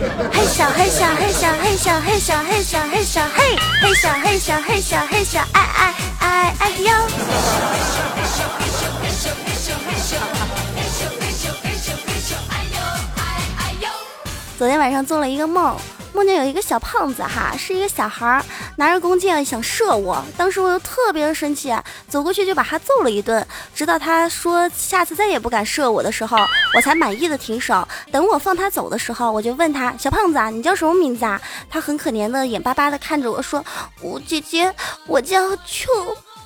嘿小嘿小嘿小嘿小嘿小嘿小嘿小嘿嘿小嘿小嘿小嘿小哎哎哎哎呦！昨天晚上做了一个梦，梦见有一个小胖子哈，是一个小孩儿，拿着弓箭想射我，当时我又特别的生气，走过去就把他揍了一顿，直到他说下次再也不敢射我的时候，我才满意的停手。等我放他走的时候，我就问他小胖子啊，你叫什么名字啊？他很可怜的眼巴巴的看着我说，我姐姐，我叫丘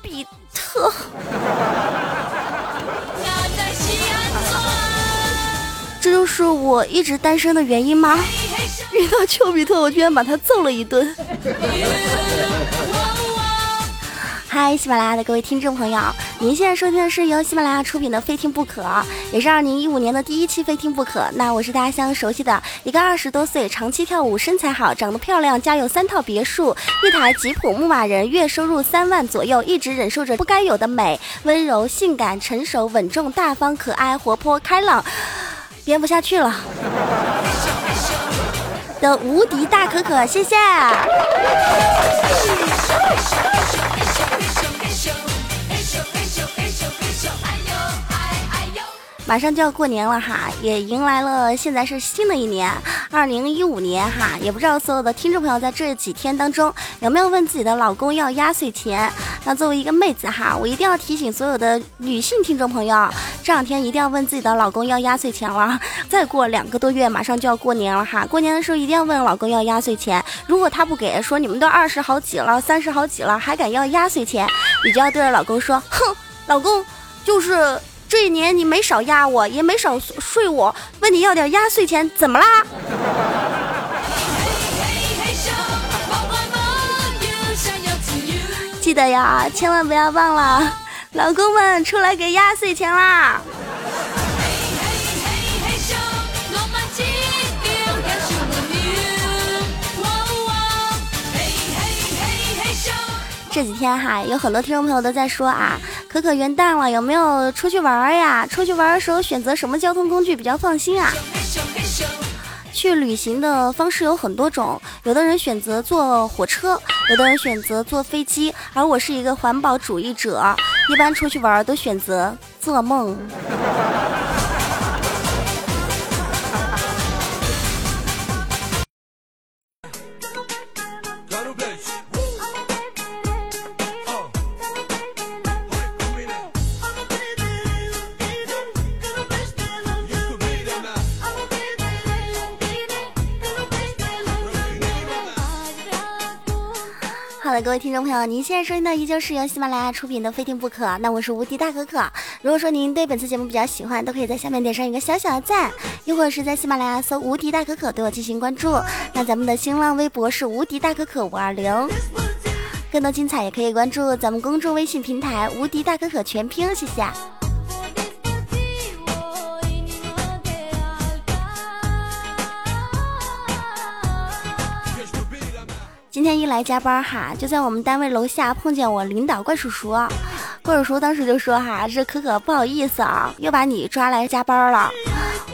比特。这就是我一直单身的原因吗？遇到丘比特，我居然把他揍了一顿。嗨，喜马拉雅的各位听众朋友，您现在收听的是由喜马拉雅出品的《非听不可》，也是二零一五年的第一期《非听不可》。那我是大家相熟悉的一个二十多岁、长期跳舞、身材好、长得漂亮、家有三套别墅、一台吉普牧马人、月收入三万左右、一直忍受着不该有的美、温柔、性感、成熟、稳重、大方、可爱、活泼、开朗。编不下去了的无敌大可可，谢谢。马上就要过年了哈，也迎来了现在是新的一年，二零一五年哈，也不知道所有的听众朋友在这几天当中有没有问自己的老公要压岁钱？那作为一个妹子哈，我一定要提醒所有的女性听众朋友，这两天一定要问自己的老公要压岁钱了。再过两个多月，马上就要过年了哈，过年的时候一定要问老公要压岁钱。如果他不给，说你们都二十好几了，三十好几了，还敢要压岁钱，你就要对着老公说，哼，老公就是。这一年你没少压我，也没少睡我，问你要点压岁钱，怎么啦？记得呀，千万不要忘了，老公们出来给压岁钱啦！这几天哈，有很多听众朋友都在说啊，可可元旦了，有没有出去玩呀？出去玩的时候选择什么交通工具比较放心啊？去旅行的方式有很多种，有的人选择坐火车，有的人选择坐飞机，而我是一个环保主义者，一般出去玩都选择做梦。听众朋友，您现在收听的依旧是由喜马拉雅出品的《非听不可》，那我是无敌大可可。如果说您对本次节目比较喜欢，都可以在下面点上一个小小的赞，又或者是在喜马拉雅搜“无敌大可可”对我进行关注。那咱们的新浪微博是“无敌大可可五二零”，更多精彩也可以关注咱们公众微信平台“无敌大可可全拼”，谢谢。今天一来加班哈，就在我们单位楼下碰见我领导怪叔叔，怪叔叔当时就说哈，这可可不好意思啊，又把你抓来加班了。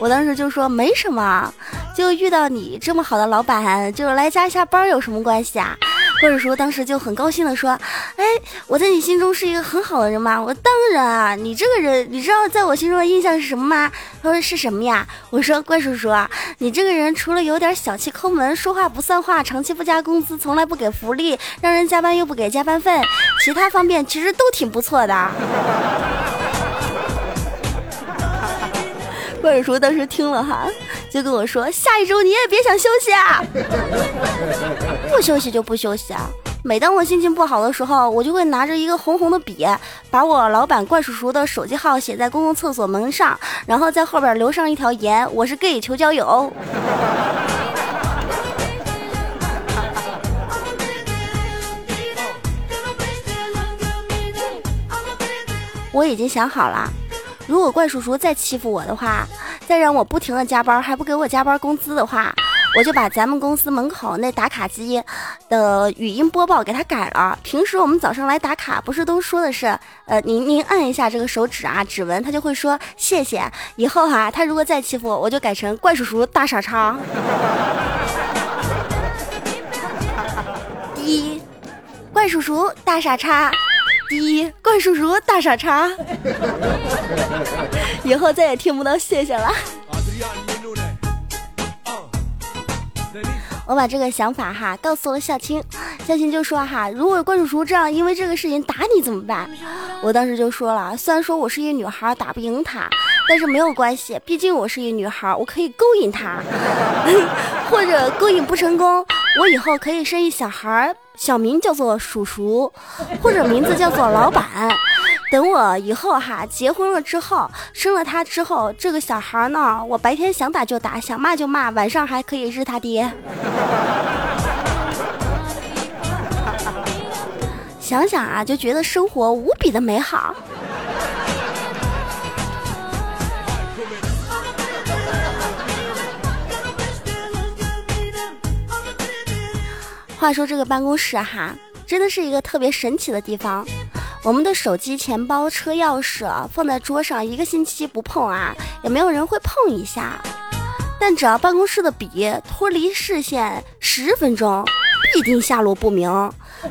我当时就说没什么，就遇到你这么好的老板，就来加一下班有什么关系啊？怪叔叔当时就很高兴的说：“哎，我在你心中是一个很好的人吗？我当然啊，你这个人，你知道在我心中的印象是什么吗？”他说：“是什么呀？”我说：“怪叔叔啊，你这个人除了有点小气、抠门、说话不算话、长期不加工资、从来不给福利、让人加班又不给加班费，其他方面其实都挺不错的。”怪叔叔当时听了哈，就跟我说：“下一周你也别想休息啊，不休息就不休息啊，每当我心情不好的时候，我就会拿着一个红红的笔，把我老板怪叔叔的手机号写在公共厕所门上，然后在后边留上一条言：“我是 gay，求交友。”我已经想好了，如果怪叔叔再欺负我的话，再让我不停的加班，还不给我加班工资的话，我就把咱们公司门口那打卡机的语音播报给他改了。平时我们早上来打卡，不是都说的是，呃，您您按一下这个手指啊，指纹，他就会说谢谢。以后哈，他如果再欺负我，我就改成怪叔叔大傻叉。第一，怪叔叔大傻叉。第一，怪叔叔大傻叉，以后再也听不到谢谢了。我把这个想法哈告诉了孝青，孝青就说哈，如果怪叔叔这样因为这个事情打你怎么办？我当时就说了，虽然说我是一女孩，打不赢他，但是没有关系，毕竟我是一女孩，我可以勾引他，或者勾引不成功，我以后可以生一小孩。小名叫做叔叔，或者名字叫做老板。等我以后哈结婚了之后，生了他之后，这个小孩呢，我白天想打就打，想骂就骂，晚上还可以日他爹。想想啊，就觉得生活无比的美好。话说这个办公室哈，真的是一个特别神奇的地方。我们的手机、钱包、车钥匙放在桌上一个星期不碰啊，也没有人会碰一下。但只要办公室的笔脱离视线十分钟，必定下落不明。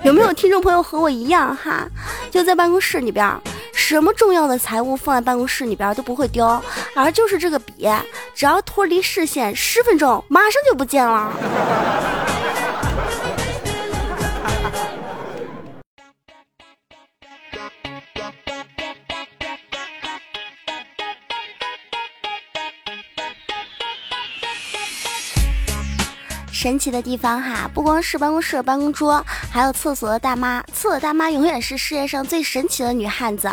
有没有听众朋友和我一样哈？就在办公室里边，什么重要的财物放在办公室里边都不会丢，而就是这个笔，只要脱离视线十分钟，马上就不见了。神奇的地方哈，不光是办公室的办公桌，还有厕所的大妈。厕所大妈永远是世界上最神奇的女汉子，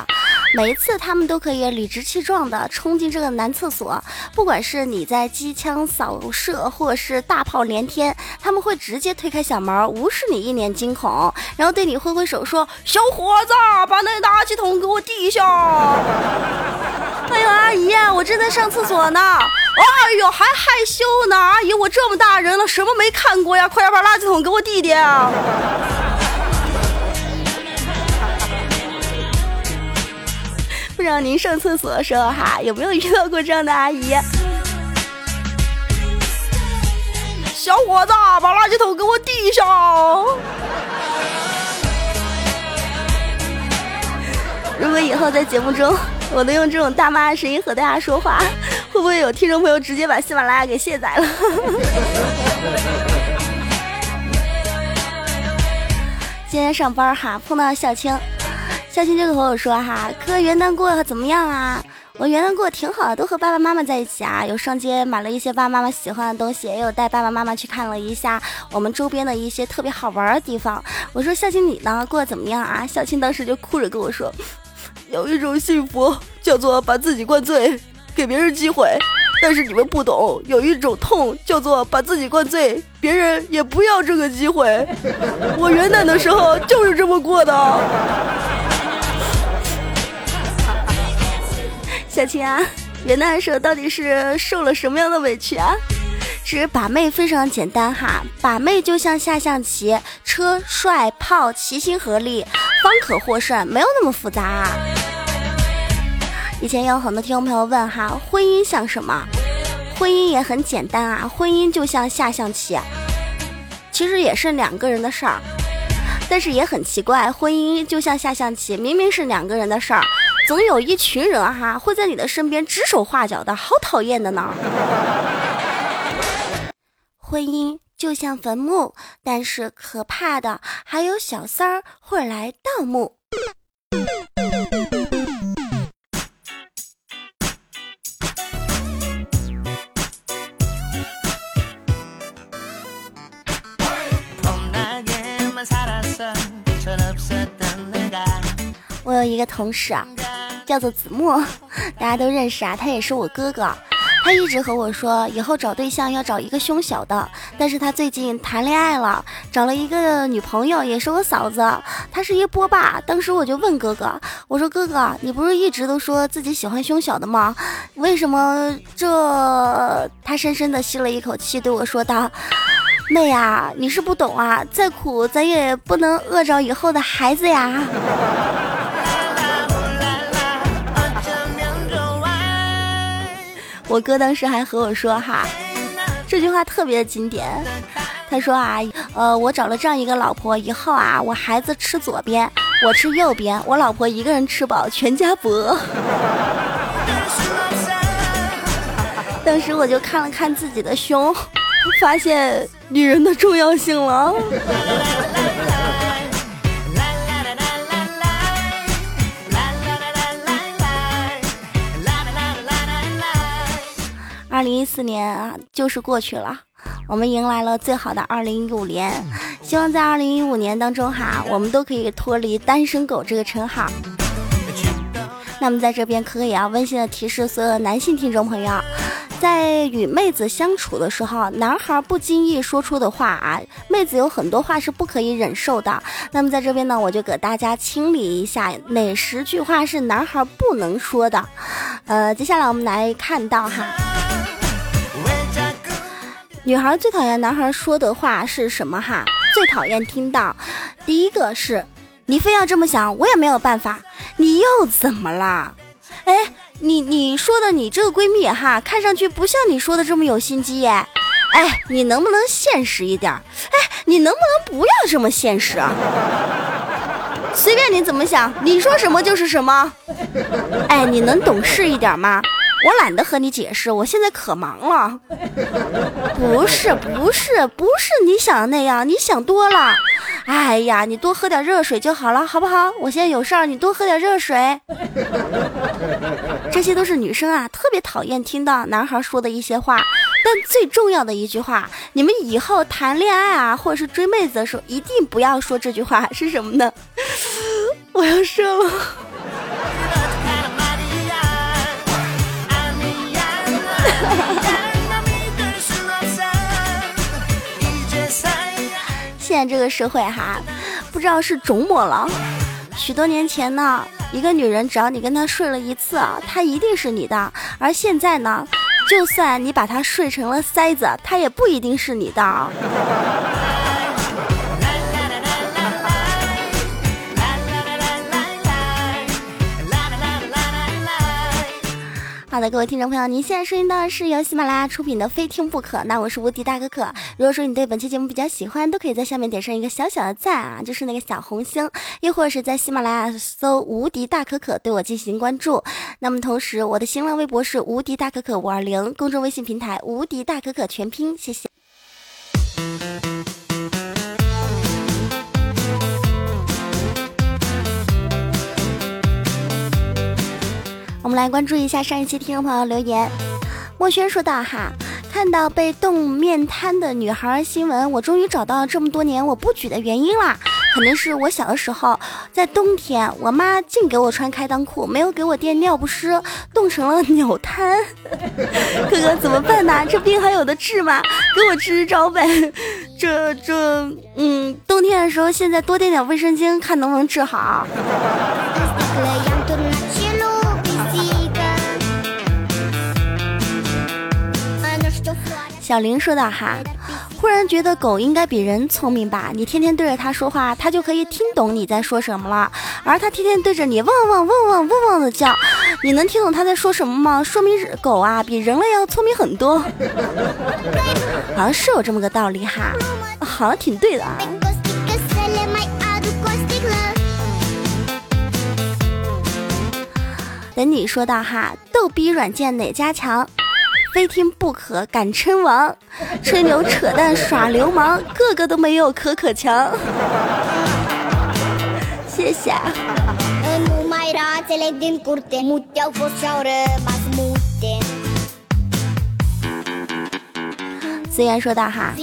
每一次她们都可以理直气壮地冲进这个男厕所，不管是你在机枪扫射，或者是大炮连天，他们会直接推开小门，无视你一脸惊恐，然后对你挥挥手说：“小伙子，把那垃圾桶给我递一下。”哎呦，阿姨，我正在上厕所呢。哎呦，还害羞呢！阿姨，我这么大人了，什么没看过呀？快点把垃圾桶给我递递。不知道您上厕所的时候哈，有没有遇到过这样的阿姨？小伙子，把垃圾桶给我递上。如果以后在节目中，我能用这种大妈的声音和大家说话。不会有听众朋友直接把喜马拉雅给卸载了？今天上班哈，碰到小青，小青就和我说哈，哥元旦过得怎么样啊？我元旦过得挺好的，都和爸爸妈妈在一起啊，有上街买了一些爸爸妈妈喜欢的东西，也有带爸爸妈妈去看了一下我们周边的一些特别好玩的地方。我说小青你呢，过得怎么样啊？小青当时就哭着跟我说，有一种幸福叫做把自己灌醉。给别人机会，但是你们不懂，有一种痛叫做把自己灌醉，别人也不要这个机会。我元旦的时候就是这么过的。小青啊，元旦的时候到底是受了什么样的委屈啊？其实把妹非常简单哈，把妹就像下象棋，车、帅、炮齐心合力，方可获胜，没有那么复杂。啊。以前有很多听众朋友问哈，婚姻像什么？婚姻也很简单啊，婚姻就像下象棋，其实也是两个人的事儿。但是也很奇怪，婚姻就像下象棋，明明是两个人的事儿，总有一群人哈会在你的身边指手画脚的，好讨厌的呢。婚姻就像坟墓，但是可怕的还有小三儿会来盗墓。我有一个同事啊，叫做子墨，大家都认识啊，他也是我哥哥。他一直和我说，以后找对象要找一个胸小的。但是他最近谈恋爱了，找了一个女朋友，也是我嫂子，她是一波霸。当时我就问哥哥，我说哥哥，你不是一直都说自己喜欢胸小的吗？为什么这？他深深的吸了一口气，对我说道：“妹呀，你是不懂啊，再苦咱也不能饿着以后的孩子呀。”我哥当时还和我说哈，这句话特别经典。他说啊，呃，我找了这样一个老婆以后啊，我孩子吃左边，我吃右边，我老婆一个人吃饱，全家不饿。当时我就看了看自己的胸，发现女人的重要性了。二零一四年啊，就是过去了，我们迎来了最好的二零一五年。希望在二零一五年当中哈，我们都可以脱离单身狗这个称号。那么在这边，可可也要温馨的提示所有男性听众朋友，在与妹子相处的时候，男孩不经意说出的话啊，妹子有很多话是不可以忍受的。那么在这边呢，我就给大家清理一下哪十句话是男孩不能说的。呃，接下来我们来看到哈。女孩最讨厌男孩说的话是什么？哈，最讨厌听到，第一个是，你非要这么想，我也没有办法。你又怎么了？哎，你你说的你这个闺蜜哈，看上去不像你说的这么有心机耶。哎，你能不能现实一点？哎，你能不能不要这么现实？随便你怎么想，你说什么就是什么。哎，你能懂事一点吗？我懒得和你解释，我现在可忙了。不是不是不是你想的那样，你想多了。哎呀，你多喝点热水就好了，好不好？我现在有事儿，你多喝点热水。这些都是女生啊，特别讨厌听到男孩说的一些话。但最重要的一句话，你们以后谈恋爱啊，或者是追妹子的时候，一定不要说这句话，是什么呢？我要射了。现在这个社会哈，不知道是肿么了。许多年前呢，一个女人只要你跟她睡了一次，她一定是你的；而现在呢，就算你把她睡成了塞子，她也不一定是你的。好的，各位听众朋友，您现在收听到的是由喜马拉雅出品的《非听不可》，那我是无敌大可可。如果说你对本期节目比较喜欢，都可以在下面点上一个小小的赞啊，就是那个小红星，又或者是在喜马拉雅搜“无敌大可可”对我进行关注。那么同时，我的新浪微博是“无敌大可可五二零”，公众微信平台“无敌大可可全拼”，谢谢。我们来关注一下上一期听众朋友留言。墨轩说道：“哈，看到被冻面瘫的女孩新闻，我终于找到了这么多年我不举的原因啦。肯定是我小的时候在冬天，我妈净给我穿开裆裤，没有给我垫尿不湿，冻成了鸟瘫。哥哥怎么办呢？这病还有的治吗？给我支支招呗。这这，嗯，冬天的时候现在多垫点卫生巾，看能不能治好。”小林说道：“哈，忽然觉得狗应该比人聪明吧？你天天对着它说话，它就可以听懂你在说什么了。而它天天对着你汪汪汪汪汪汪的叫，你能听懂它在说什么吗？说明狗啊比人类要聪明很多。好像是有这么个道理哈，好像挺对的啊。”等你说到哈，逗逼软件哪家强？非听不可，敢称王，吹牛扯淡耍流氓，个个都没有可可强。谢谢。虽然说到哈，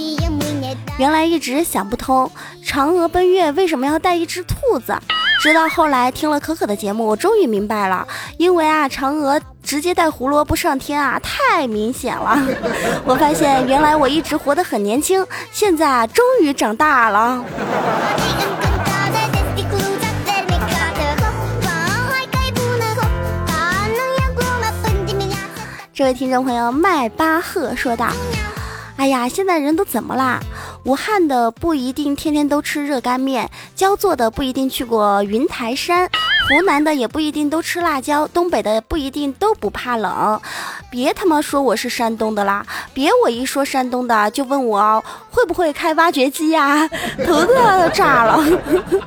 原来一直想不通。嫦娥奔月为什么要带一只兔子？直到后来听了可可的节目，我终于明白了，因为啊，嫦娥直接带胡萝卜上天啊，太明显了。我发现原来我一直活得很年轻，现在啊，终于长大了。这位听众朋友麦巴赫说道：“哎呀，现在人都怎么啦？武汉的不一定天天都吃热干面，焦作的不一定去过云台山，湖南的也不一定都吃辣椒，东北的不一定都不怕冷。别他妈说我是山东的啦！别我一说山东的就问我会不会开挖掘机呀，头都要炸了。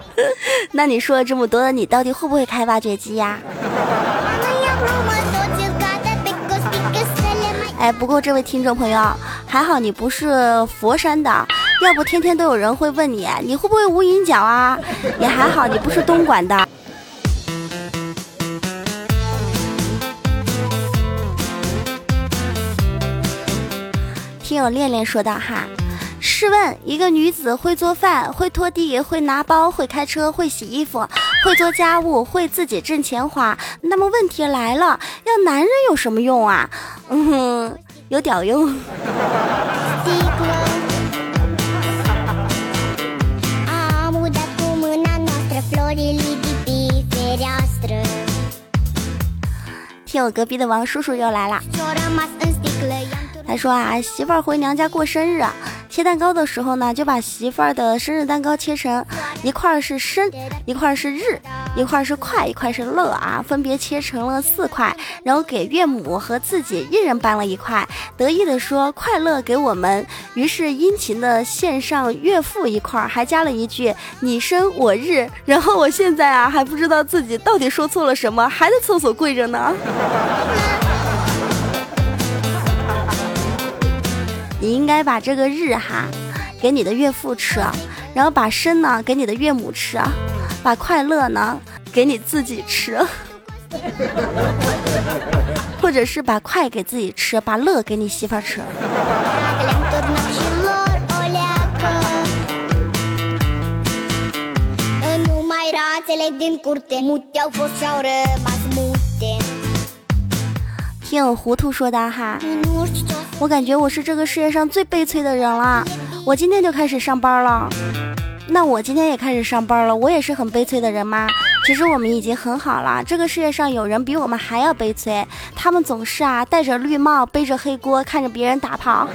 那你说了这么多，你到底会不会开挖掘机呀？”哎，不过这位听众朋友，还好你不是佛山的，要不天天都有人会问你，你会不会无影脚啊？也还好你不是东莞的。听友恋恋说道哈。试问，一个女子会做饭、会拖地、会拿包、会开车、会洗衣服、会做家务、会自己挣钱花，那么问题来了，要男人有什么用啊？嗯哼，有屌用。听我隔壁的王叔叔又来了，他说啊，媳妇儿回娘家过生日啊。切蛋糕的时候呢，就把媳妇儿的生日蛋糕切成一块是生，一块是日，一块是快，一块是乐啊，分别切成了四块，然后给岳母和自己一人搬了一块，得意的说快乐给我们，于是殷勤的献上岳父一块，还加了一句你生我日，然后我现在啊还不知道自己到底说错了什么，还在厕所跪着呢。你应该把这个日哈给你的岳父吃，然后把生呢给你的岳母吃，把快乐呢给你自己吃，或者是把快给自己吃，把乐给你媳妇吃。听我糊涂说的哈。我感觉我是这个世界上最悲催的人了。我今天就开始上班了，那我今天也开始上班了。我也是很悲催的人吗？其实我们已经很好了。这个世界上有人比我们还要悲催，他们总是啊戴着绿帽，背着黑锅，看着别人打炮。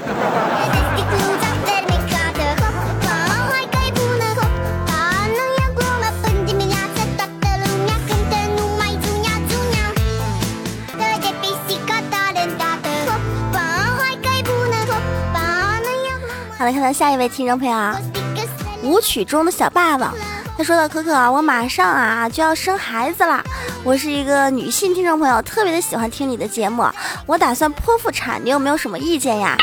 来看下一位听众朋友啊，舞曲中的小霸王，他说到可可，我马上啊就要生孩子了，我是一个女性听众朋友，特别的喜欢听你的节目，我打算剖腹产，你有没有什么意见呀？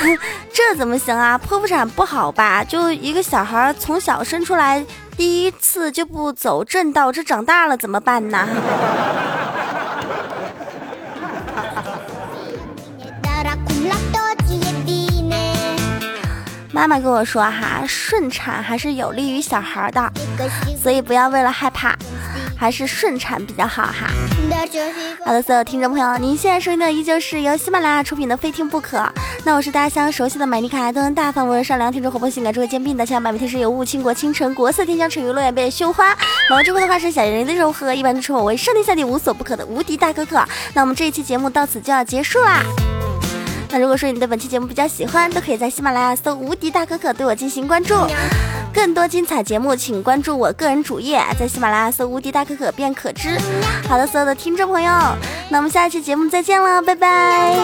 这怎么行啊？剖腹产不好吧？就一个小孩从小生出来，第一次就不走正道，这长大了怎么办呢？妈妈跟我说哈，顺产还是有利于小孩的，所以不要为了害怕，还是顺产比较好哈。好的，所有听众朋友，您现在收听的依旧是由喜马拉雅出品的《非听不可》。那我是大家相当熟悉的美丽可爱、端庄大方、温柔善良、天真活泼、性感、智慧兼并的，像百媚天使有雾、倾国倾城、国色天香、沉鱼落雁、被绣花、毛之国的化身、小人的柔和，一般都称我为上天下地无所不可的无敌大可可。那我们这一期节目到此就要结束啦。那如果说你对本期节目比较喜欢，都可以在喜马拉雅搜“无敌大可可”对我进行关注。更多精彩节目，请关注我个人主页，在喜马拉雅搜“无敌大可可”便可知。好的，所有的听众朋友，那我们下一期节目再见了，拜拜。